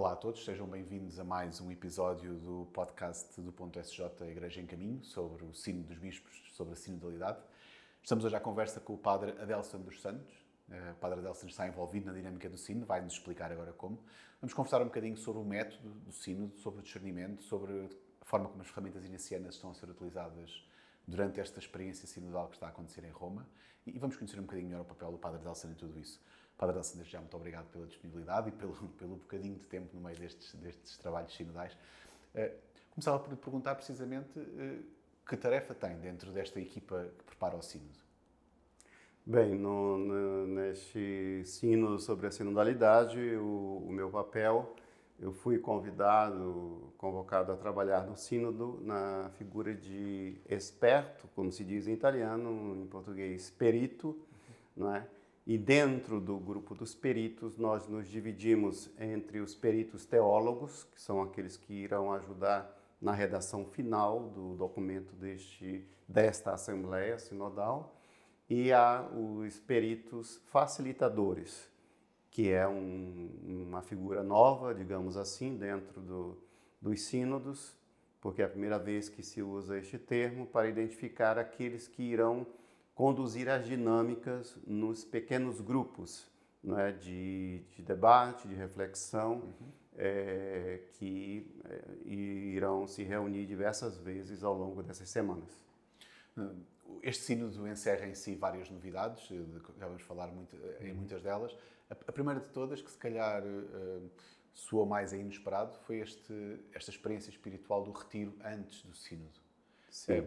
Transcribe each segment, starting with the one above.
Olá a todos, sejam bem-vindos a mais um episódio do podcast do Ponto SJ Igreja em Caminho sobre o sino dos bispos, sobre a sinodalidade. Estamos hoje à conversa com o padre Adelson dos Santos. Eh, o padre Adelson está envolvido na dinâmica do sino, vai-nos explicar agora como. Vamos conversar um bocadinho sobre o método do sino, sobre o discernimento, sobre a forma como as ferramentas inicianas estão a ser utilizadas durante esta experiência sinodal que está a acontecer em Roma e vamos conhecer um bocadinho melhor o papel do Padre Adelson em tudo isso. Padre Adelson, desde já muito obrigado pela disponibilidade e pelo, pelo bocadinho de tempo no meio destes, destes trabalhos sinodais. Uh, começava por lhe perguntar precisamente uh, que tarefa tem dentro desta equipa que prepara o sínodo? Bem, no, no, neste sínodo sobre a sinodalidade, o, o, meu papel, eu fui convidado, convocado a trabalhar no sínodo na figura de esperto, como se diz em italiano, em português, perito, não é? E dentro do grupo dos peritos, nós nos dividimos entre os peritos teólogos, que são aqueles que irão ajudar na redação final do documento deste, desta Assembleia Sinodal, e há os peritos facilitadores, que é um, uma figura nova, digamos assim, dentro do, dos sínodos, porque é a primeira vez que se usa este termo para identificar aqueles que irão conduzir as dinâmicas nos pequenos grupos não é, de, de debate, de reflexão, uhum. é, que é, irão se reunir diversas vezes ao longo dessas semanas. Hum, este sínodo encerra em si várias novidades, já vamos falar muito, em uhum. muitas delas. A, primeira de todas, que se calhar soou mais a inesperado, foi este, esta experiência espiritual do retiro antes do sínodo. Sim. É,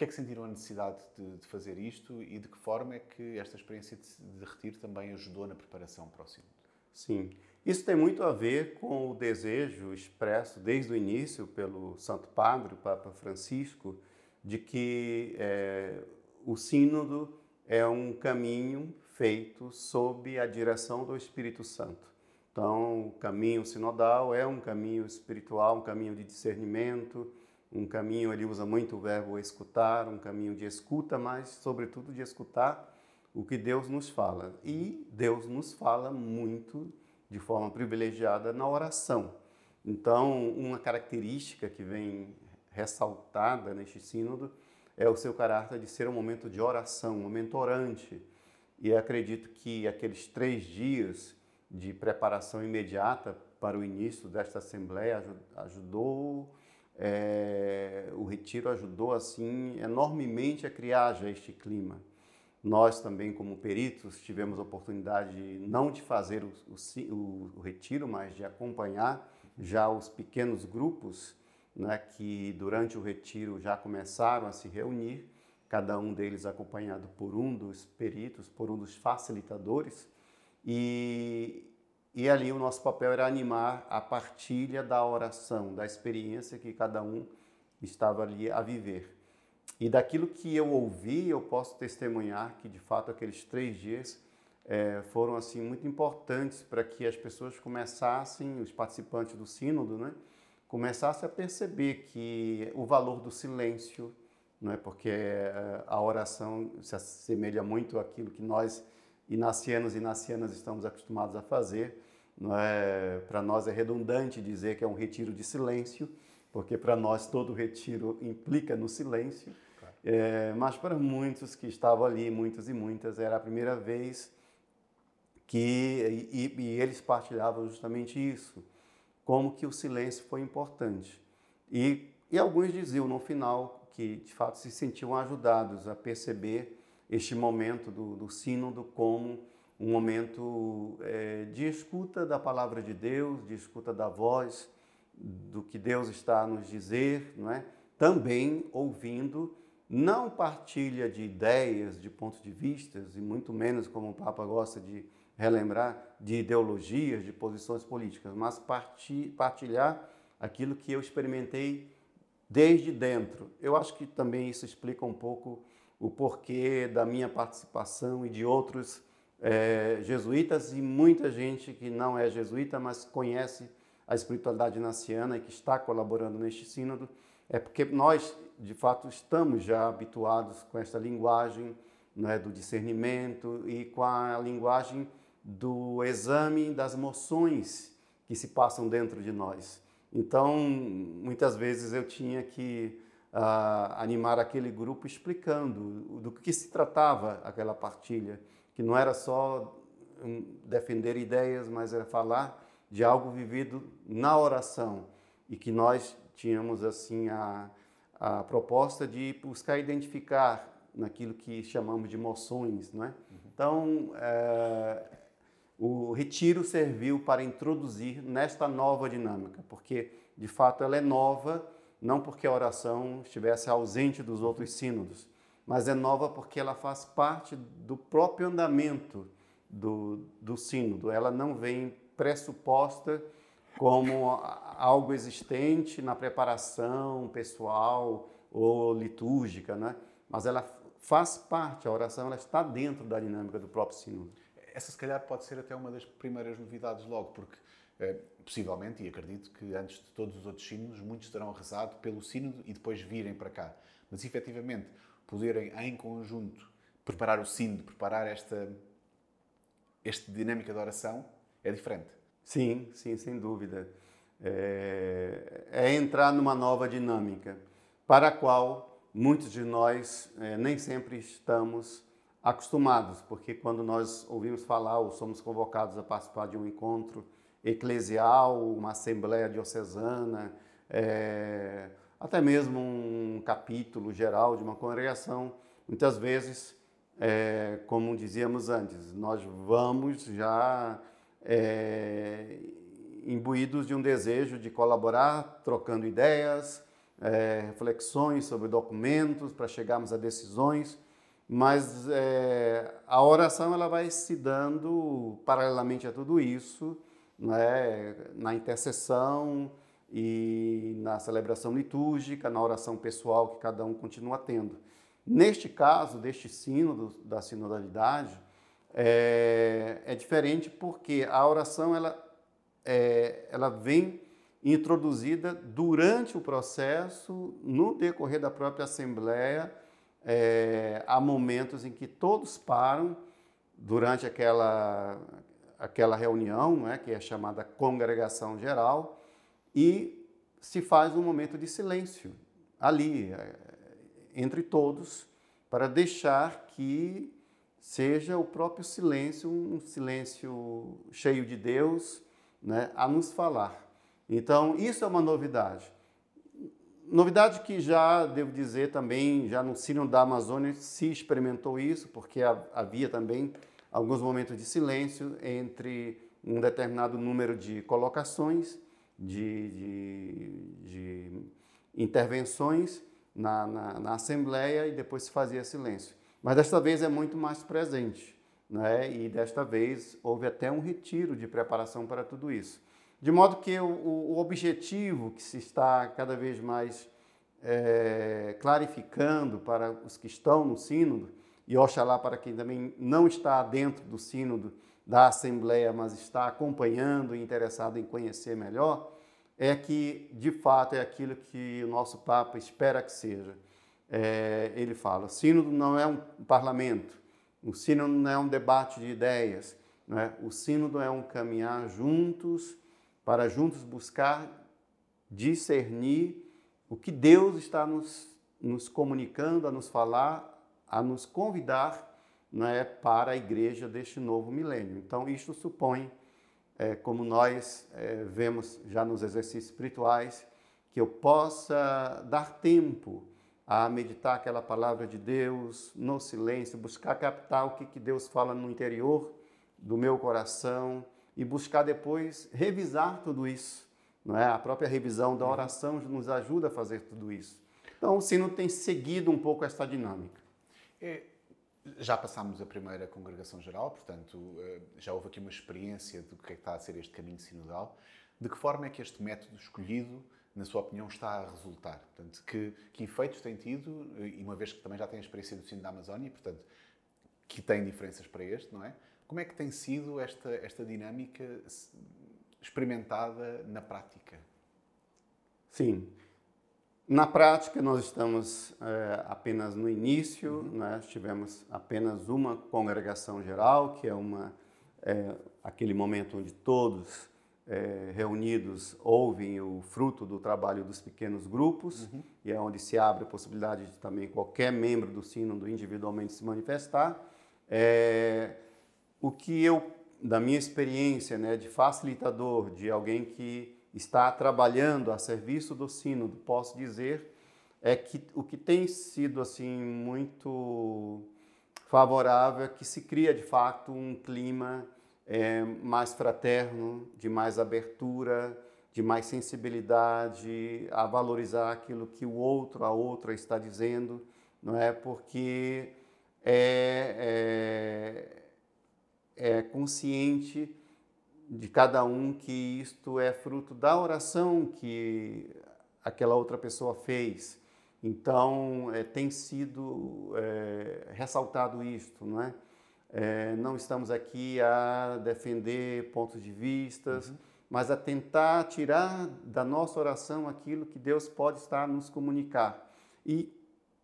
Porquê é que sentiram a necessidade de, de, fazer isto e de que forma é que esta experiência de, de retiro também ajudou na preparação para o sínodo? Sim, isso tem muito a ver com o desejo expresso desde o início pelo Santo Padre, Papa Francisco, de que é, o sínodo é um caminho feito sob a direção do Espírito Santo. Então, o caminho sinodal é um caminho espiritual, um caminho de discernimento, um caminho, ele usa muito o verbo escutar, um caminho de escuta, mas sobretudo de escutar o que Deus nos fala. E Deus nos fala muito de forma privilegiada na oração. Então, uma característica que vem ressaltada neste sínodo é o seu caráter de ser um momento de oração, um momento orante. E acredito que aqueles três dias de preparação imediata para o início desta Assembleia ajudou é, o retiro ajudou assim enormemente a criar já este clima. Nós também, como peritos, tivemos a oportunidade não de fazer o, o, o retiro, mas de acompanhar já os pequenos grupos né, que durante o retiro já começaram a se reunir, cada um deles acompanhado por um dos peritos, por um dos facilitadores, e, e ali o nosso papel era animar a partilha da oração, da experiência que cada um estava ali a viver. E daquilo que eu ouvi, eu posso testemunhar que de fato aqueles três dias é, foram assim muito importantes para que as pessoas começassem, os participantes do sínodo, né, começassem a perceber que o valor do silêncio, não é porque a oração se assemelha muito àquilo que nós inacianos e inacianas estamos acostumados a fazer. É, para nós é redundante dizer que é um retiro de silêncio, porque para nós todo retiro implica no silêncio. Claro. É, mas para muitos que estavam ali, muitos e muitas, era a primeira vez que e, e eles partilhavam justamente isso, como que o silêncio foi importante. E, e alguns diziam no final que de fato se sentiam ajudados a perceber este momento do, do sínodo como um momento é, de escuta da palavra de Deus, de escuta da voz, do que Deus está a nos dizer, não é? também ouvindo, não partilha de ideias, de pontos de vistas, e muito menos, como o Papa gosta de relembrar, de ideologias, de posições políticas, mas partilhar aquilo que eu experimentei desde dentro. Eu acho que também isso explica um pouco o porquê da minha participação e de outros é, jesuítas e muita gente que não é jesuíta, mas conhece a espiritualidade naciana e que está colaborando neste sínodo, é porque nós, de fato, estamos já habituados com esta linguagem né, do discernimento e com a linguagem do exame das moções que se passam dentro de nós. Então, muitas vezes eu tinha que animar aquele grupo explicando do que se tratava aquela partilha, que não era só um, defender ideias, mas era falar de algo vivido na oração e que nós tínhamos assim a, a proposta de buscar identificar naquilo que chamamos de emoções, não é? Uhum. Então, é, o retiro serviu para introduzir nesta nova dinâmica, porque de fato ela é nova, não porque a oração estivesse ausente dos outros sínodos, mas é nova porque ela faz parte do próprio andamento do, do sínodo. Ela não vem pressuposta como algo existente na preparação pessoal ou litúrgica, né? mas ela faz parte, a oração ela está dentro da dinâmica do próprio sínodo. Essa, se calhar, pode ser até uma das primeiras novidades logo, porque eh, possivelmente, e acredito que antes de todos os outros sínodos, muitos terão rezado pelo sínodo e depois virem para cá. Mas, efetivamente, poderem, em conjunto, preparar o sínodo, preparar esta, esta dinâmica de oração, é diferente. Sim, sim, sem dúvida. É, é entrar numa nova dinâmica, para a qual muitos de nós é, nem sempre estamos acostumados, porque quando nós ouvimos falar ou somos convocados a participar de um encontro eclesial, uma assembleia diocesana, é, até mesmo um capítulo geral de uma congregação, muitas vezes, é, como dizíamos antes, nós vamos já é, imbuídos de um desejo de colaborar, trocando ideias, é, reflexões sobre documentos para chegarmos a decisões, mas é, a oração ela vai se dando paralelamente a tudo isso, né, na intercessão e na celebração litúrgica, na oração pessoal que cada um continua tendo. Neste caso, deste sínodo, da sinodalidade, é, é diferente porque a oração ela, é, ela vem introduzida durante o processo, no decorrer da própria Assembleia, é, há momentos em que todos param durante aquela, aquela reunião, né, que é chamada congregação geral, e se faz um momento de silêncio ali, é, entre todos, para deixar que seja o próprio silêncio, um silêncio cheio de Deus, né, a nos falar. Então, isso é uma novidade. Novidade que já, devo dizer também, já no Sírio da Amazônia se experimentou isso, porque havia também alguns momentos de silêncio entre um determinado número de colocações, de, de, de intervenções na, na, na Assembleia e depois se fazia silêncio. Mas desta vez é muito mais presente, né? e desta vez houve até um retiro de preparação para tudo isso. De modo que o, o objetivo que se está cada vez mais é, clarificando para os que estão no sínodo, e oxalá para quem também não está dentro do sínodo da Assembleia, mas está acompanhando e interessado em conhecer melhor, é que, de fato, é aquilo que o nosso Papa espera que seja é, ele fala: o sínodo não é um parlamento, o sínodo não é um debate de ideias, é? o sínodo é um caminhar juntos para juntos buscar discernir o que Deus está nos, nos comunicando, a nos falar, a nos convidar é, para a igreja deste novo milênio. Então, isto supõe, é, como nós é, vemos já nos exercícios espirituais, que eu possa dar tempo a meditar aquela palavra de Deus no silêncio, buscar captar o que, que Deus fala no interior do meu coração e buscar depois revisar tudo isso. Não é? A própria revisão da oração nos ajuda a fazer tudo isso. Então, o sino tem seguido um pouco essa dinâmica. É, já passámos a primeira congregação geral, portanto, eh, já houve aqui uma experiência do que é que está a ser este caminho sinodal. De que forma é que este método escolhido na sua opinião, está a resultar? Portanto, que, que efeitos tem tido, e uma vez que também já tem a experiência do Sino da Amazónia, portanto, que tem diferenças para este, não é? Como é que tem sido esta, esta dinâmica experimentada na prática? Sim. Na prática, nós estamos é, apenas no início, uhum. né? tivemos apenas uma congregação geral, que é, uma, é aquele momento onde todos é, reunidos ouvem o fruto do trabalho dos pequenos grupos, uhum. e é onde se abre a possibilidade de também qualquer membro do sínodo individualmente se manifestar. É, o que eu, da minha experiência né, de facilitador, de alguém que está trabalhando a serviço do sínodo, posso dizer é que o que tem sido assim muito favorável é que se cria de fato um clima é, mais fraterno, de mais abertura, de mais sensibilidade a valorizar aquilo que o outro, a outra está dizendo, não é? Porque é, é, é consciente de cada um que isto é fruto da oração que aquela outra pessoa fez. Então, é, tem sido é, ressaltado isto, não é? é? Não estamos aqui a defender pontos de vistas, uhum. mas a tentar tirar da nossa oração aquilo que Deus pode estar nos comunicar. E,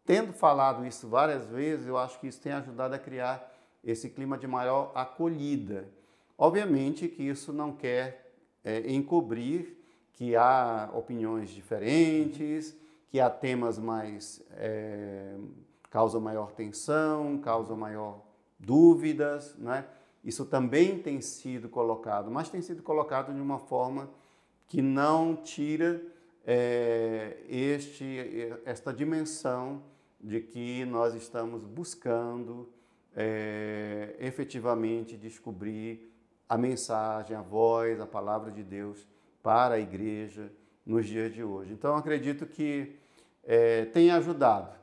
tendo falado isso várias vezes, eu acho que isso tem ajudado a criar esse clima de maior acolhida. Obviamente que isso não quer é, encobrir que há opiniões diferentes, que há temas mais. É, causam maior tensão, causam maior dúvidas, né? Isso também tem sido colocado, mas tem sido colocado de uma forma que não tira é, este, esta dimensão de que nós estamos buscando é, efetivamente descobrir a mensagem, a voz, a palavra de Deus para a igreja nos dias de hoje. Então, acredito que é, tem ajudado.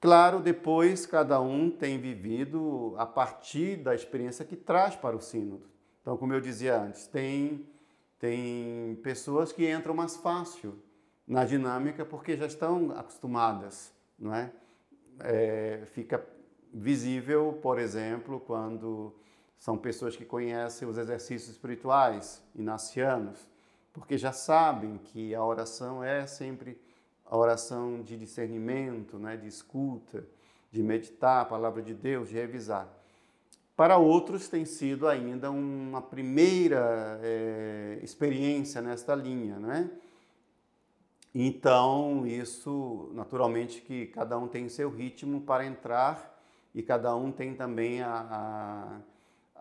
Claro, depois cada um tem vivido a partir da experiência que traz para o sínodo. Então, como eu dizia antes, tem, tem pessoas que entram mais fácil na dinâmica porque já estão acostumadas, não é? é fica visível, por exemplo, quando são pessoas que conhecem os exercícios espirituais inacianos, porque já sabem que a oração é sempre a oração de discernimento, né, de escuta, de meditar a palavra de Deus, de revisar. Para outros tem sido ainda uma primeira é, experiência nesta linha, né? Então, isso, naturalmente, que cada um tem seu ritmo para entrar e cada um tem também a, a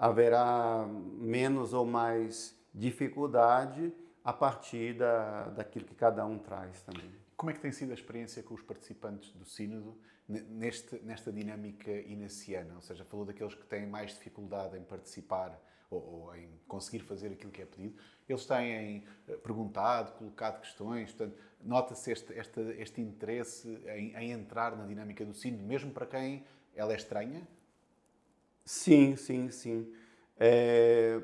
haverá menos ou mais dificuldade a partir da, daquilo que cada um traz também. Como é que tem sido a experiência com os participantes do Sínodo neste, nesta dinâmica inaciana? Ou seja, falou daqueles que têm mais dificuldade em participar ou, ou em conseguir fazer aquilo que é pedido. Eles têm eh, perguntado, colocado questões, portanto, nota-se este, este, este interesse em, em entrar na dinâmica do Sínodo, mesmo para quem ela é estranha? Sim, sim, sim. É...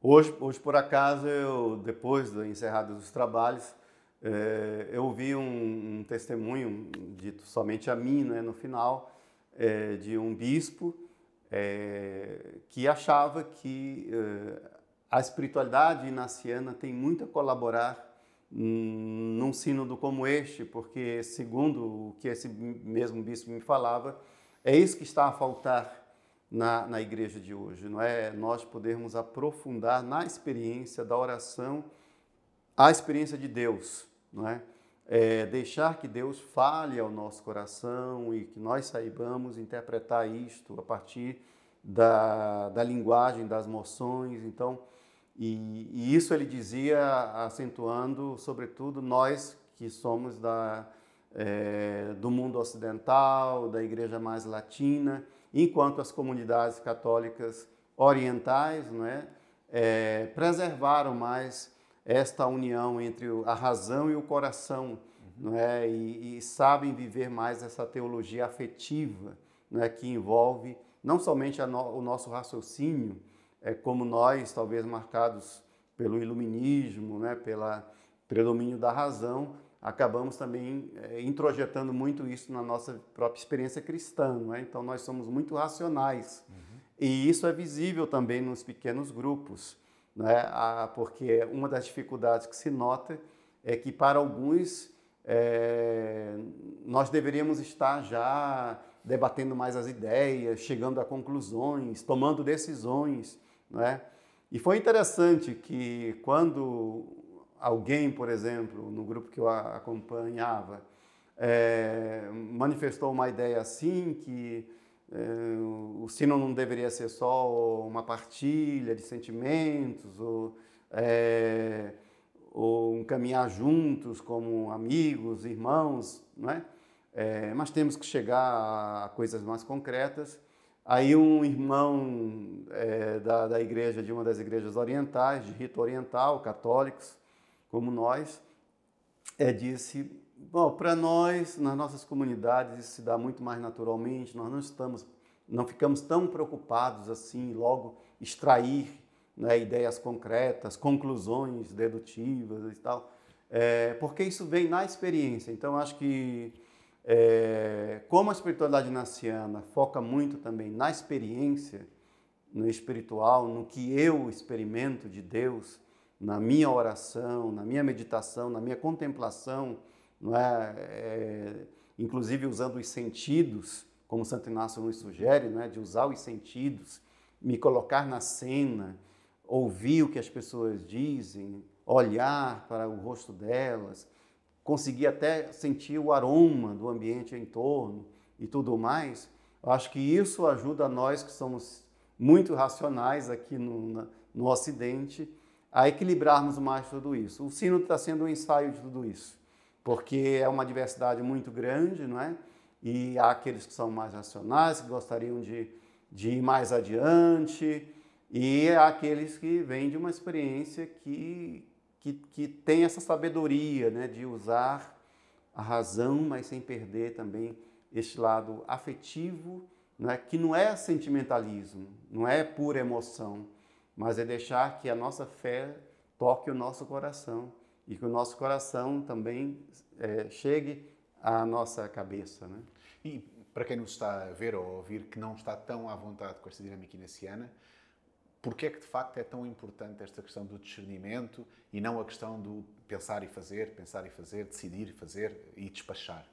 Hoje, hoje, por acaso, eu, depois de encerrados os trabalhos, é, eu ouvi um, um, testemunho dito somente a mim, né, no final, é, de um bispo é, que achava que é, a espiritualidade inaciana tem muito a colaborar num sínodo como este, porque, segundo o que esse mesmo bispo me falava, é isso que está a faltar na, na igreja de hoje, não é? Nós podermos aprofundar na experiência da oração, a experiência de Deus, não é? é? deixar que Deus fale ao nosso coração e que nós saibamos interpretar isto a partir da, da linguagem, das moções. Então, e, e, isso ele dizia acentuando, sobretudo, nós que somos da, é, do mundo ocidental, da igreja mais latina, enquanto as comunidades católicas orientais não é, é, preservaram mais esta união entre a razão e o coração, não é, e, e sabem viver mais essa teologia afetiva, não é, que envolve não somente no, o nosso raciocínio, é como nós, talvez marcados pelo iluminismo, né, pela predomínio da razão, acabamos também é, introjetando muito isso na nossa própria experiência cristã. É? Então, nós somos muito racionais. Uhum. E isso é visível também nos pequenos grupos, é? Ah, porque uma das dificuldades que se nota é que, para alguns, é, nós deveríamos estar já debatendo mais as ideias, chegando a conclusões, tomando decisões, é? E foi interessante que quando alguém, por exemplo, no grupo que eu acompanhava, é, manifestou uma ideia assim, que é, o sino não deveria ser só uma partilha de sentimentos, ou, é, ou um caminhar juntos como amigos, irmãos, não é? é? mas temos que chegar a coisas mais concretas. Aí um irmão é, da, da igreja, de uma das igrejas orientais, de rito oriental, católicos, como nós, é, disse, bom, para nós, nas nossas comunidades, isso se dá muito mais naturalmente, nós não estamos, não ficamos tão preocupados assim, logo extrair né, ideias concretas, conclusões dedutivas e tal, é, porque isso vem na experiência. Então, acho que é, como a espiritualidade naciana foca muito também na experiência, no espiritual, no que eu experimento de Deus, na minha oração, na minha meditação, na minha contemplação, não é? é inclusive usando os sentidos, como Santo Inácio nos sugere, não é? de usar os sentidos, me colocar na cena, ouvir o que as pessoas dizem, olhar para o rosto delas, conseguir até sentir o aroma do ambiente em torno e tudo mais, eu acho que isso ajuda nós que somos muito racionais aqui no, no Ocidente a equilibrarmos mais tudo isso. O sino está sendo um ensaio de tudo isso, porque é uma diversidade muito grande, não é? E há aqueles que são mais racionais, que gostariam de, de ir mais adiante, e há aqueles que vêm de uma experiência que, que, que tem essa sabedoria né, de usar a razão, mas sem perder também este lado afetivo, né, que não é sentimentalismo, não é pura emoção, mas é deixar que a nossa fé toque o nosso coração e que o nosso coração também é, chegue à nossa cabeça. Né? E para quem nos está a ver ou a ouvir que não está tão à vontade com esta dinâmica inaciana, Porquê é que de facto é tão importante esta questão do discernimento e não a questão do pensar e fazer, pensar e fazer, decidir e fazer e despachar?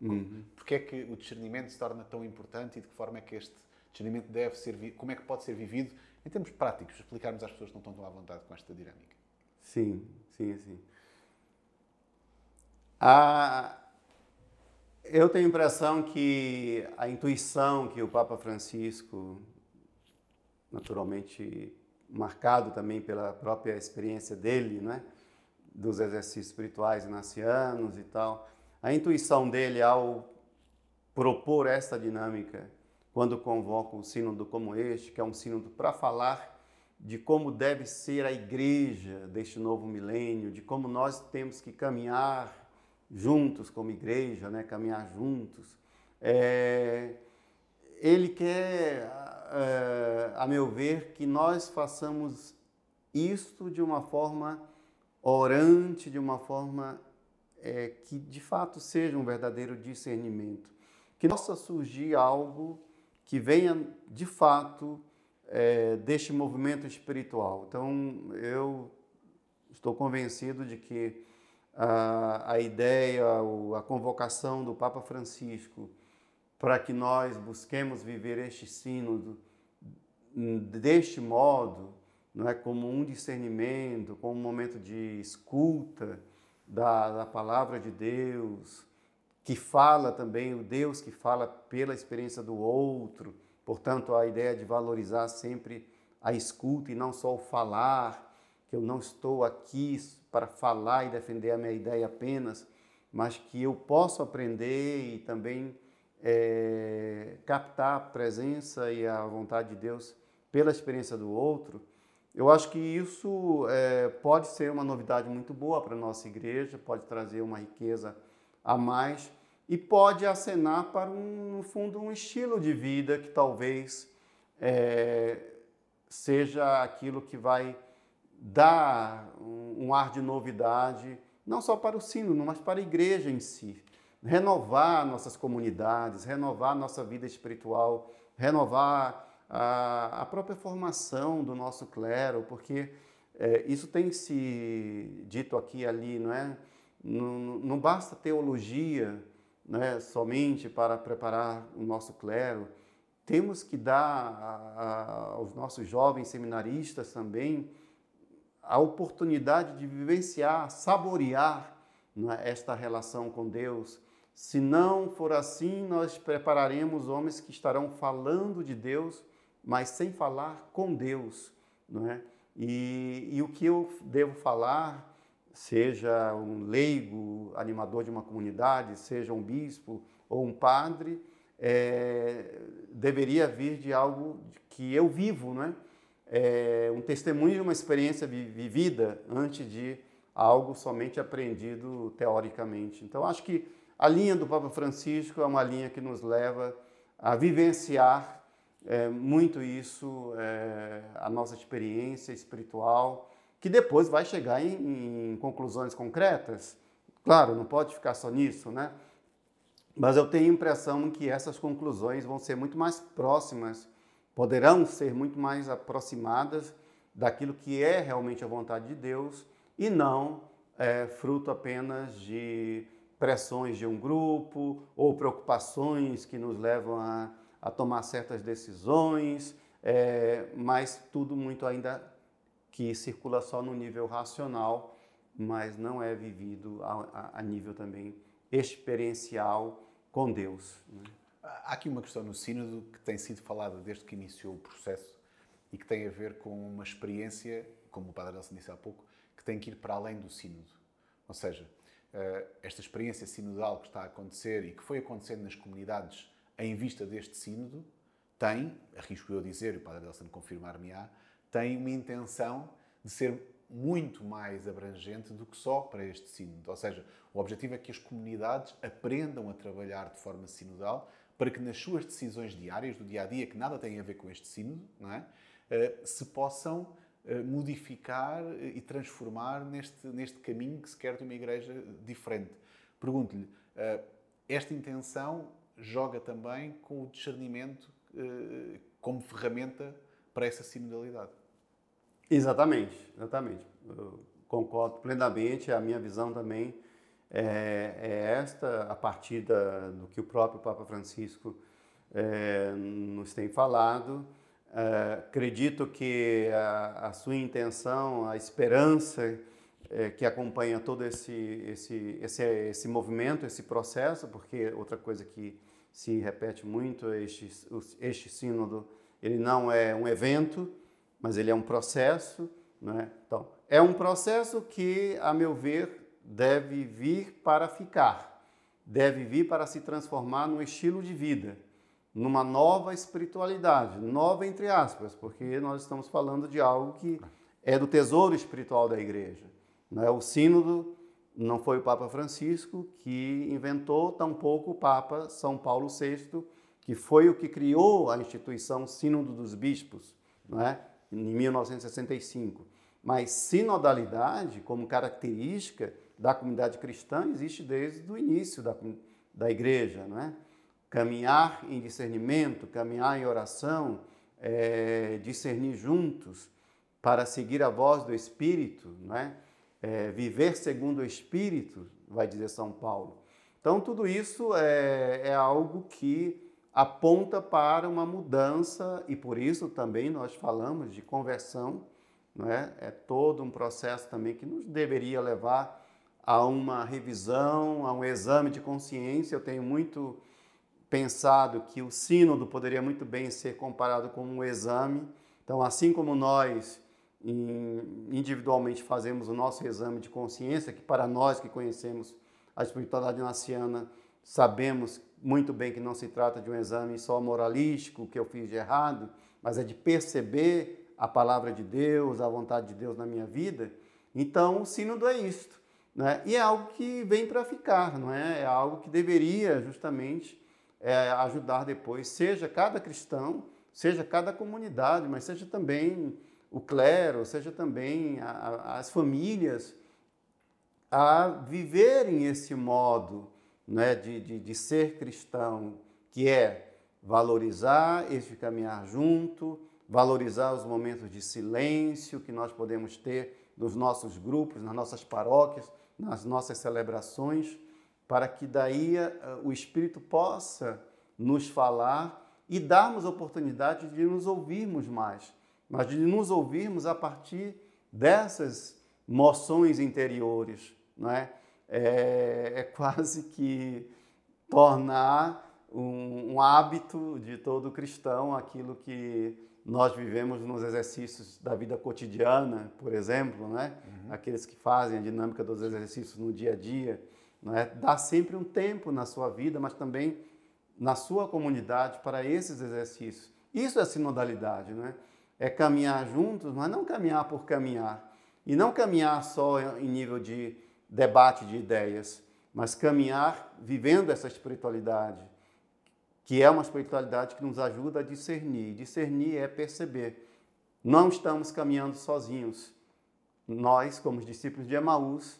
Uhum. Porquê é que o discernimento se torna tão importante e de que forma é que este discernimento deve ser, como é que pode ser vivido em termos práticos, explicarmos às pessoas que não estão tão à vontade com esta dinâmica? Sim, sim, sim. A... Eu tenho a impressão que a intuição que o Papa Francisco naturalmente marcado também pela própria experiência dele, né? dos exercícios espirituais inacianos e tal. A intuição dele ao propor essa dinâmica, quando convoca um sínodo como este, que é um sínodo para falar de como deve ser a igreja deste novo milênio, de como nós temos que caminhar juntos como igreja, né? caminhar juntos. É... Ele quer é, a meu ver, que nós façamos isto de uma forma orante, de uma forma é, que de fato seja um verdadeiro discernimento. Que possa surgir algo que venha de fato é, deste movimento espiritual. Então, eu estou convencido de que a, a ideia, a convocação do Papa Francisco para que nós busquemos viver este sínodo deste modo, não é como um discernimento, como um momento de escuta da, da palavra de Deus, que fala também, o Deus que fala pela experiência do outro, portanto, a ideia de valorizar sempre a escuta e não só o falar, que eu não estou aqui para falar e defender a minha ideia apenas, mas que eu posso aprender e também é, captar a presença e a vontade de Deus pela experiência do outro, eu acho que isso é, pode ser uma novidade muito boa para a nossa igreja, pode trazer uma riqueza a mais e pode acenar para, um, no fundo, um estilo de vida que talvez é, seja aquilo que vai dar um, um ar de novidade, não só para o sino, mas para a igreja em si renovar nossas comunidades, renovar nossa vida espiritual, renovar a, a própria formação do nosso clero, porque é, isso tem se dito aqui e ali, não é? Não, não basta teologia né, somente para preparar o nosso clero, temos que dar a, a, aos nossos jovens seminaristas também a oportunidade de vivenciar, saborear é, esta relação com Deus. Se não for assim, nós prepararemos homens que estarão falando de Deus, mas sem falar com Deus. Não é? e, e o que eu devo falar, seja um leigo, animador de uma comunidade, seja um bispo ou um padre, é, deveria vir de algo que eu vivo, não é? é? um testemunho de uma experiência vivida antes de algo somente aprendido teoricamente. Então, acho que a linha do Papa Francisco é uma linha que nos leva a vivenciar é, muito isso, é, a nossa experiência espiritual, que depois vai chegar em, em conclusões concretas. Claro, não pode ficar só nisso, né? Mas eu tenho a impressão que essas conclusões vão ser muito mais próximas, poderão ser muito mais aproximadas daquilo que é realmente a vontade de Deus e não é, fruto apenas de pressões de um grupo ou preocupações que nos levam a, a tomar certas decisões, é, mas tudo muito ainda que circula só no nível racional, mas não é vivido a, a, nível também experiencial com Deus. Né? Há aqui uma questão no Sínodo que tem sido falada desde que iniciou o processo e que tem a ver com uma experiência, como o Padre Nelson disse há pouco, que tem que ir para além do Sínodo. Ou seja, eh, esta experiência sinodal que está a acontecer e que foi acontecendo nas comunidades em vista deste Sínodo, tem, arrisco eu dizer, e o Padre Nelson confirmar-me-á, tem uma intenção de ser muito mais abrangente do que só para este sínodo. Ou seja, o objetivo é que as comunidades aprendam a trabalhar de forma sinodal para que nas suas decisões diárias, do dia a dia, que nada têm a ver com este sínodo, é? Eh, se possam eh, modificar e transformar neste, neste caminho que se quer de uma igreja diferente. Pergunto-lhe, eh, esta intenção joga também com o discernimento como ferramenta para essa sinodalidade? Exatamente, exatamente. Eu concordo plenamente. A minha visão também é, é esta, a partir da, do que o próprio Papa Francisco é, nos tem falado. É, acredito que a, a, sua intenção, a esperança é, que acompanha todo esse, esse, esse, esse movimento, esse processo, porque outra coisa que se repete muito, este, este sínodo, ele não é um evento, mas ele é um processo. Né? Então, é um processo que, a meu ver, deve vir para ficar, deve vir para se transformar num estilo de vida, numa nova espiritualidade, nova entre aspas, porque nós estamos falando de algo que é do tesouro espiritual da igreja. Né? O sínodo não foi o Papa Francisco que inventou, tampouco o Papa São Paulo VI, que foi o que criou a instituição Sínodo dos Bispos. Não é? Em 1965. Mas sinodalidade, como característica da comunidade cristã, existe desde o início da, da igreja, não é? Caminhar em discernimento, caminhar em oração, é, discernir juntos para seguir a voz do Espírito, não é? é? viver segundo o Espírito, vai dizer São Paulo. Então, tudo isso é, é algo que aponta para uma mudança e por isso também nós falamos de conversão, não é? É todo um processo também que nos deveria levar a uma revisão, a um exame de consciência. Eu tenho muito pensado que o sínodo poderia muito bem ser comparado com um exame. Então, assim como nós individualmente fazemos o nosso exame de consciência, que para nós que conhecemos a espiritualidade naciana, sabemos muito bem que não se trata de um exame só moralístico, que eu fiz de errado, mas é de perceber a palavra de Deus, a vontade de Deus na minha vida. Então, o sínodo é isto. Né? E é algo que vem para ficar, não é? É algo que deveria justamente é, ajudar depois, seja cada cristão, seja cada comunidade, mas seja também o clero, seja também a, a, as famílias, a viverem esse modo né, de, de, de ser cristão, que é valorizar este caminhar junto, valorizar os momentos de silêncio que nós podemos ter nos nossos grupos, nas nossas paróquias, nas nossas celebrações, para que daí uh, o Espírito possa nos falar e darmos oportunidade de nos ouvirmos mais, mas de nos ouvirmos a partir dessas moções interiores, não é? É, é quase que tornar um, um hábito de todo cristão aquilo que nós vivemos nos exercícios da vida cotidiana, por exemplo, né? Uhum. aqueles que fazem a dinâmica dos exercícios no dia a dia, né? dá sempre um tempo na sua vida, mas também na sua comunidade para esses exercícios. Isso é sinodalidade, né? é caminhar juntos, mas não caminhar por caminhar. E não caminhar só em nível de debate de ideias, mas caminhar vivendo essa espiritualidade, que é uma espiritualidade que nos ajuda a discernir. Discernir é perceber. Não estamos caminhando sozinhos. Nós, como os discípulos de Emaús,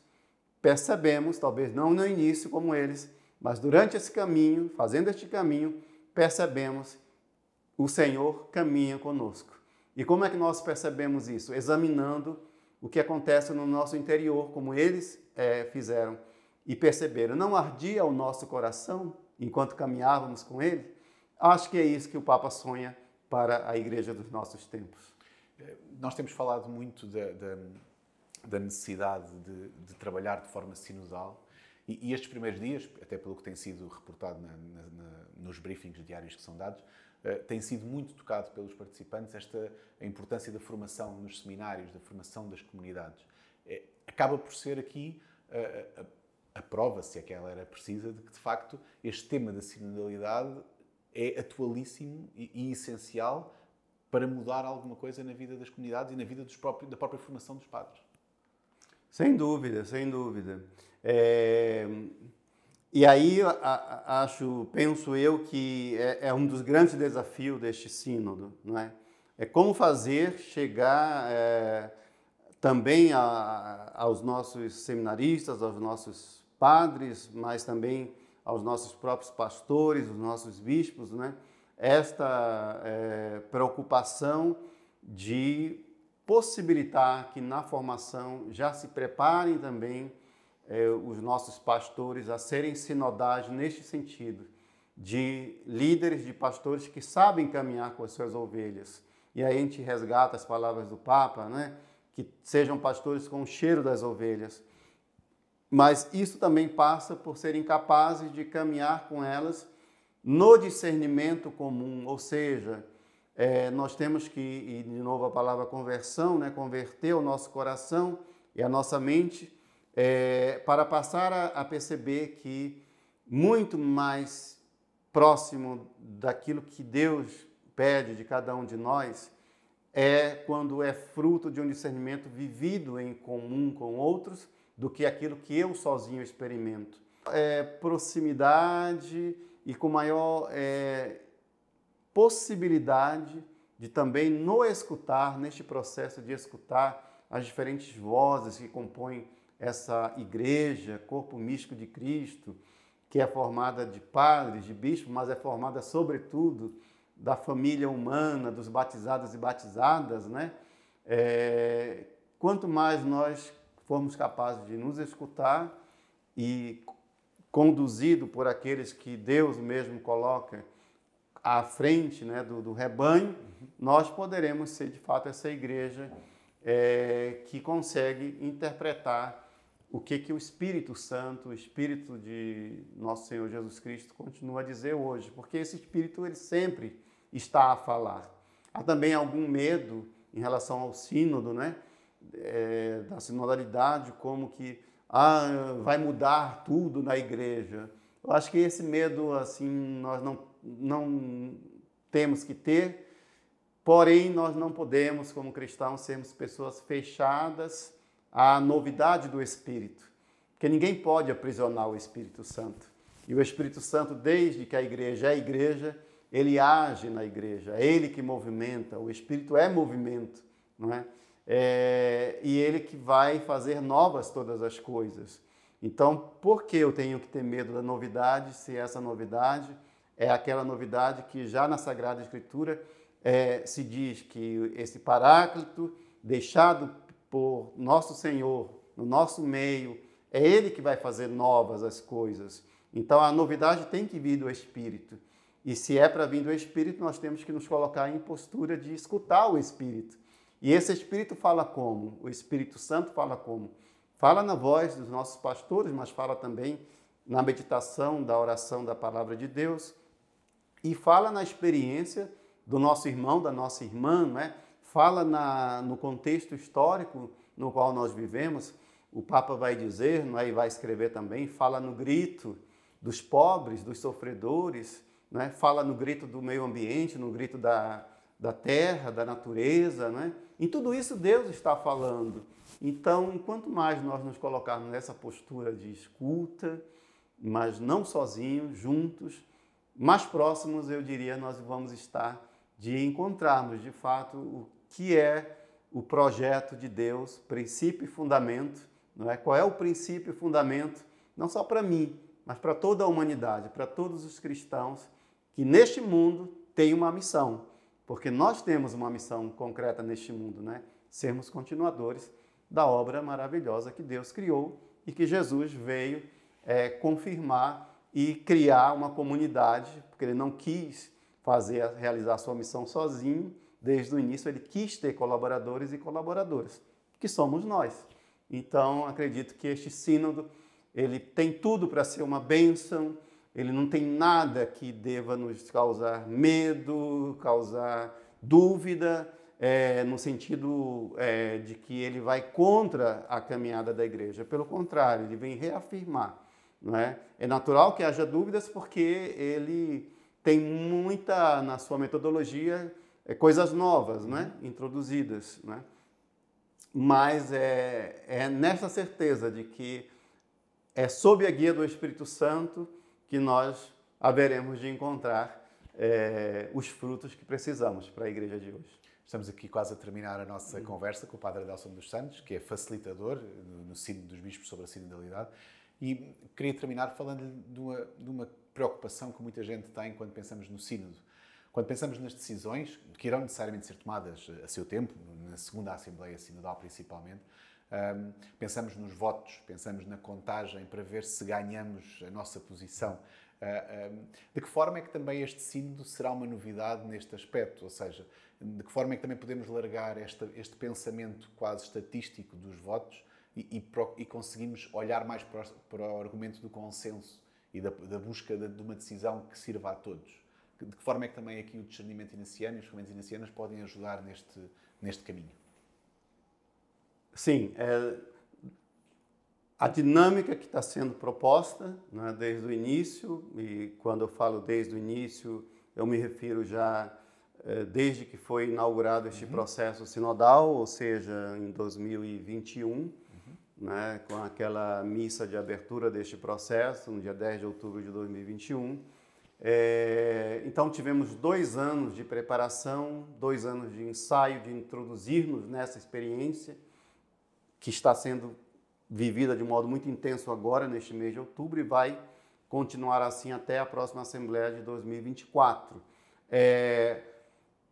percebemos, talvez não no início como eles, mas durante esse caminho, fazendo este caminho, percebemos o Senhor caminha conosco. E como é que nós percebemos isso? Examinando o que acontece no nosso interior, como eles é, fizeram e perceberam. Não ardia o nosso coração enquanto caminhávamos com ele? Acho que é isso que o Papa sonha para a igreja dos nossos tempos. Eh, nós temos falado muito da, da, da necessidade de, de, trabalhar de forma sinodal e, e, estes primeiros dias, até pelo que tem sido reportado na, na, nos briefings diários que são dados, uh, tem sido muito tocado pelos participantes esta a importância da formação nos seminários, da formação das comunidades. Acaba por ser aqui uh, a, a prova, se é que ela era precisa, de que de facto este tema da sinodalidade é atualíssimo e, e essencial para mudar alguma coisa na vida das comunidades e na vida próprios, da própria formação dos padres. Sem dúvida, sem dúvida. É... E aí acho, penso eu que é, é, um dos grandes desafios deste sínodo, não é? É como fazer chegar é, também a, aos nossos seminaristas, aos nossos padres, mas também aos nossos próprios pastores, os nossos bispos, né? esta é, preocupação de possibilitar que na formação já se preparem também é, os nossos pastores a serem sinodais neste sentido, de líderes, de pastores que sabem caminhar com as suas ovelhas. E aí a gente resgata as palavras do Papa, né? Que sejam pastores com o cheiro das ovelhas, mas isso também passa por serem capazes de caminhar com elas no discernimento comum, ou seja, é, nós temos que, e de novo a palavra conversão, né, converter o nosso coração e a nossa mente é, para passar a, a perceber que muito mais próximo daquilo que Deus pede de cada um de nós é quando é fruto de um discernimento vivido em comum com outros do que aquilo que eu sozinho experimento. É, proximidade e com maior é, possibilidade de também no escutar, neste processo de escutar as diferentes vozes que compõem essa igreja, corpo místico de Cristo, que é formada de padres, de bispos, mas é formada sobretudo da família humana, dos batizados e batizadas, né? É, quanto mais nós formos capazes de nos escutar e conduzido por aqueles que Deus mesmo coloca à frente né, do, do rebanho, nós poderemos ser de fato essa igreja é, que consegue interpretar o que, que o Espírito Santo, o Espírito de nosso Senhor Jesus Cristo continua a dizer hoje, porque esse Espírito ele sempre está a falar. Há também algum medo em relação ao sínodo, né? é, da sinodalidade como que ah, vai mudar tudo na igreja. Eu acho que esse medo assim nós não, não temos que ter, porém nós não podemos, como cristãos, sermos pessoas fechadas à novidade do Espírito, porque ninguém pode aprisionar o Espírito Santo. E o Espírito Santo, desde que a igreja é igreja, ele age na igreja, é ele que movimenta, o Espírito é movimento, não é? é, e Ele que vai fazer novas todas as coisas. Então, por que eu tenho que ter medo da novidade se essa novidade é aquela novidade que já na Sagrada Escritura é, se diz que esse Paráclito, deixado por nosso Senhor no nosso meio, é Ele que vai fazer novas as coisas. Então, a novidade tem que vir do Espírito. E se é para vir do Espírito, nós temos que nos colocar em postura de escutar o Espírito. E esse Espírito fala como? O Espírito Santo fala como? Fala na voz dos nossos pastores, mas fala também na meditação da oração da palavra de Deus. E fala na experiência do nosso irmão, da nossa irmã, não é? fala na, no contexto histórico no qual nós vivemos. O Papa vai dizer, não é? e vai escrever também, fala no grito dos pobres, dos sofredores, né? fala no grito do meio ambiente, no grito da, da terra, da natureza. Né? Em tudo isso Deus está falando. Então, quanto mais nós nos colocarmos nessa postura de escuta, mas não sozinhos, juntos, mais próximos, eu diria, nós vamos estar de encontrarmos de fato o que é o projeto de Deus, princípio e fundamento, não é? Qual é o princípio e fundamento, não só para mim, mas para toda a humanidade, para todos os cristãos que neste mundo têm uma missão, porque nós temos uma missão concreta neste mundo, né? Sermos continuadores da obra maravilhosa que Deus criou e que Jesus veio é, confirmar e criar uma comunidade, porque ele não quis fazer realizar sua missão sozinho. Desde o início ele quis ter colaboradores e colaboradoras, que somos nós. Então acredito que este sínodo ele tem tudo para ser uma bênção, ele não tem nada que deva nos causar medo, causar dúvida, é, no sentido é, de que ele vai contra a caminhada da igreja. Pelo contrário, ele vem reafirmar. Não é? é natural que haja dúvidas porque ele tem muita, na sua metodologia, é, coisas novas né? introduzidas. Né? Mas é, é nessa certeza de que é sob a guia do Espírito Santo que nós haveremos de encontrar é, os frutos que precisamos para a igreja de hoje. Estamos aqui quase a terminar a nossa conversa com o Padre Adelson dos Santos, que é facilitador no, no Sino dos Bispos sobre a sinodalidade. E queria terminar falando de uma, de uma preocupação que muita gente tem quando pensamos no Sínodo. Quando pensamos nas decisões, que irão necessariamente ser tomadas a seu tempo, na segunda Assembleia Sinodal principalmente, um, pensamos nos votos, pensamos na contagem para ver se ganhamos a nossa posição. Uh, um, de que forma é que também este sínodo será uma novidade neste aspecto? Ou seja, de que forma é que também podemos largar esta, este pensamento quase estatístico dos votos e, e, e conseguimos olhar mais para, para, o argumento do consenso e da, da busca de, de, uma decisão que sirva a todos? De que forma é que também aqui o discernimento inaciano e os ferramentas inacianas podem ajudar neste, neste caminho? Sim, é, a dinâmica que está sendo proposta né, desde o início, e quando eu falo desde o início, eu me refiro já é, desde que foi inaugurado este uhum. processo sinodal, ou seja, em 2021, uhum. né, com aquela missa de abertura deste processo, no dia 10 de outubro de 2021. É, então, tivemos dois anos de preparação, dois anos de ensaio, de introduzir-nos nessa experiência que está sendo vivida de modo muito intenso agora, neste mês de outubro, e vai continuar assim até a próxima Assembleia de 2024. É,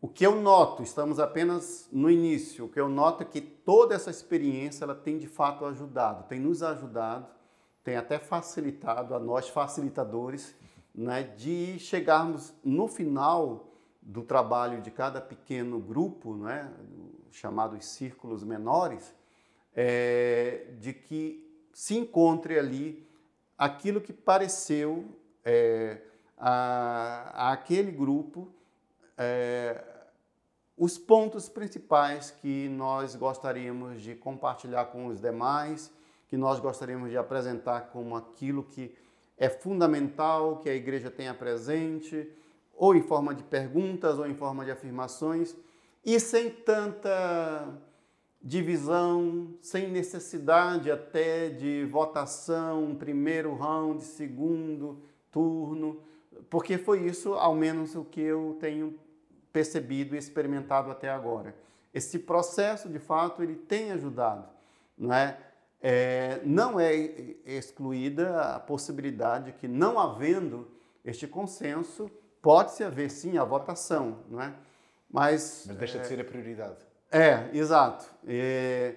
o que eu noto, estamos apenas no início, o que eu noto é que toda essa experiência ela tem de fato ajudado, tem nos ajudado, tem até facilitado a nós facilitadores né, de chegarmos no final do trabalho de cada pequeno grupo, né, chamados círculos menores, é, de que se encontre ali aquilo que pareceu é, a, a, aquele grupo é, os pontos principais que nós gostaríamos de compartilhar com os demais, que nós gostaríamos de apresentar como aquilo que é fundamental que a igreja tenha presente, ou em forma de perguntas ou em forma de afirmações, e sem tanta divisão, sem necessidade até de votação, primeiro round, segundo turno, porque foi isso, ao menos, o que eu tenho percebido e experimentado até agora. Esse processo, de fato, ele tem ajudado, não é? é não é excluída a possibilidade que, não havendo este consenso, pode-se haver sim a votação, não é? Mas, Mas deixa é, de ser a prioridade. É, exato. É,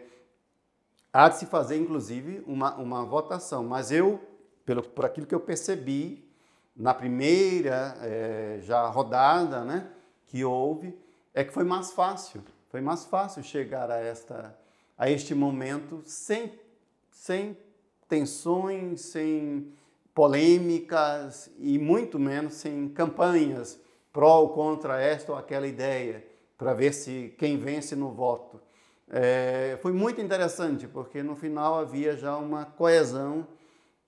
há de se fazer, inclusive, uma, uma votação. Mas eu, pelo, por aquilo que eu percebi, na primeira é, já rodada né, que houve, é que foi mais fácil. Foi mais fácil chegar a, esta, a este momento sem, sem tensões, sem polêmicas e muito menos sem campanhas pró ou contra esta ou aquela ideia para ver se quem vence no voto. É, foi muito interessante porque no final havia já uma coesão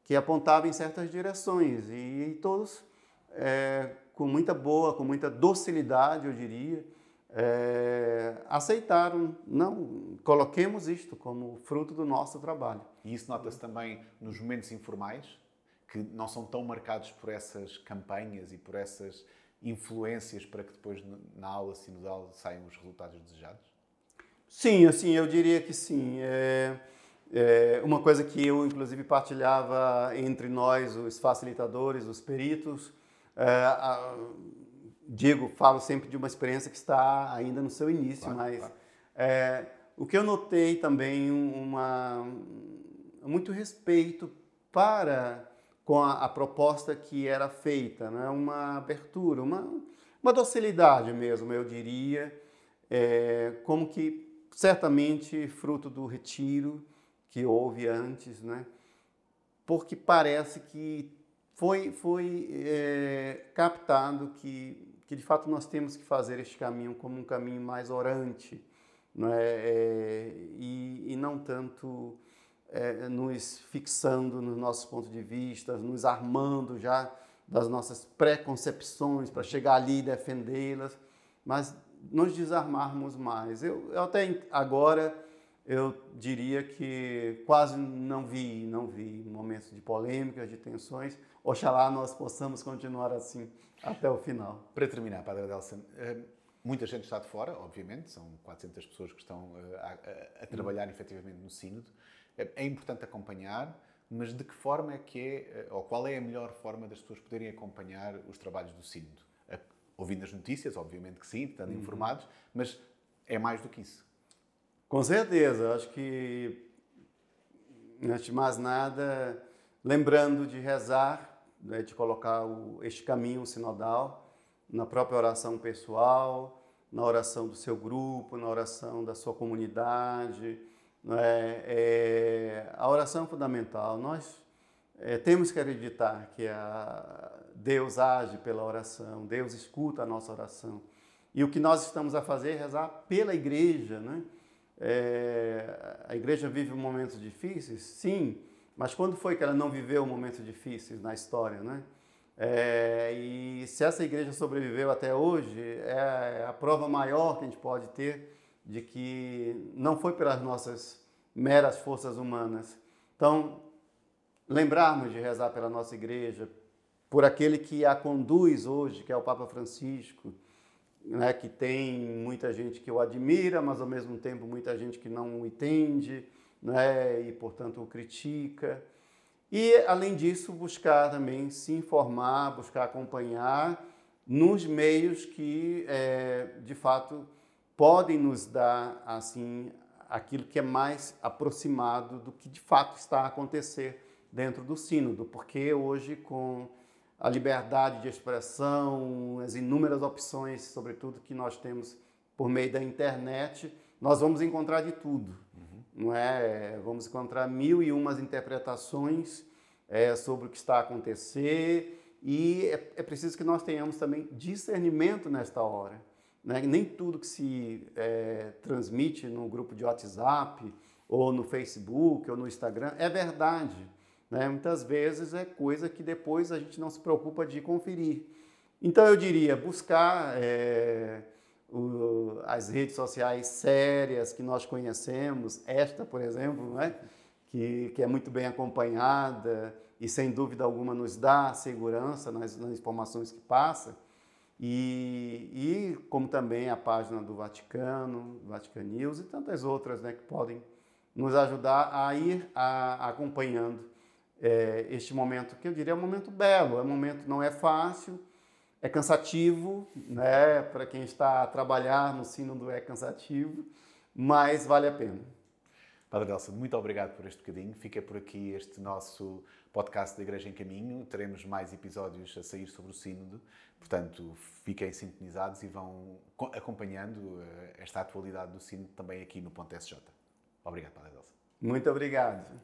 que apontava em certas direções e todos é, com muita boa, com muita docilidade, eu diria, é, aceitaram, não, coloquemos isto como fruto do nosso trabalho. E isso nota-se também nos momentos informais, que não são tão marcados por essas campanhas e por essas influências para que depois na aula sinodal saiam os resultados desejados? Sim, assim, eu diria que sim. É... É uma coisa que eu, inclusive, partilhava entre nós, os facilitadores, os peritos, é, a, digo, falo sempre de uma experiência que está ainda no seu início, claro, mas claro. É, o que eu notei também uma muito respeito para com a, a proposta que era feita, né? uma abertura, uma, uma docilidade mesmo, eu diria, é, como que certamente fruto do retiro que houve antes, né? porque parece que foi, foi é, captado que, que, de fato, nós temos que fazer este caminho como um caminho mais orante, é? é e, e, não tanto é, nos fixando nos nossos pontos de vista, nos armando já das nossas preconcepções para chegar ali e defendê-las, mas nos desarmarmos mais. Eu, eu até agora eu diria que quase não vi, não vi momentos de polêmicas, de tensões. Oxalá nós possamos continuar assim até o final. Para terminar, Padre Adelson, eh, muita gente está de fora, obviamente, são 400 pessoas que estão eh, a, a, a trabalhar efetivamente no Sínodo. É, importante acompanhar, mas de que forma é que é, eh, ou qual é a melhor forma das pessoas poderem acompanhar os trabalhos do Sínodo? Ouvindo as notícias, obviamente que sim, estando uhum. informados, mas é mais do que isso. Com certeza, acho que, antes de mais nada, lembrando de rezar, né, de colocar o, este caminho sinodal na própria oração pessoal, na oração do seu grupo, na oração da sua comunidade. É, é, a oração é fundamental. Nós é, temos que acreditar que a, Deus age pela oração, Deus escuta a nossa oração. E o que nós estamos a fazer é rezar pela igreja, né? É, a igreja vive momentos difíceis? Sim, mas quando foi que ela não viveu momentos difíceis na história, né? É, e se essa igreja sobreviveu até hoje, é a prova maior que a gente pode ter de que não foi pelas nossas meras forças humanas. Então, lembrarmos de rezar pela nossa igreja, por aquele que a conduz hoje, que é o Papa Francisco, né, que tem muita gente que o admira, mas ao mesmo tempo muita gente que não o entende né, e, portanto, o critica. E, além disso, buscar também se informar, buscar acompanhar nos meios que, é, de fato, podem nos dar assim aquilo que é mais aproximado do que de fato está a acontecer dentro do sínodo, porque hoje com a liberdade de expressão, as inúmeras opções, sobretudo que nós temos por meio da internet, nós vamos encontrar de tudo, uhum. não é? Vamos encontrar mil e umas interpretações é, sobre o que está a acontecer e é, é, preciso que nós tenhamos também discernimento nesta hora. Né? Nem tudo que se é, transmite no grupo de WhatsApp ou no Facebook ou no Instagram é verdade. Né? Muitas vezes é coisa que depois a gente não se preocupa de conferir. Então eu diria buscar é, o, as redes sociais sérias que nós conhecemos, esta, por exemplo, né? que, que é muito bem acompanhada e sem dúvida alguma nos dá segurança nas, nas informações que passa. E, e, como também a página do Vaticano, Vatican News e tantas outras né, que podem nos ajudar a ir a, acompanhando é, este momento, que eu diria é um momento belo, é um momento não é fácil, é cansativo, né? Para quem está a trabalhar no sínodo é cansativo, mas vale a pena. Padre Delson, muito obrigado por este bocadinho. Fica por aqui este nosso podcast da Igreja em Caminho. Teremos mais episódios a sair sobre o Sínodo. Portanto, fiquem sintonizados e vão acompanhando eh, esta atualidade do Sínodo também aqui no Ponto SJ. Obrigado, Padre Delson. Muito obrigado.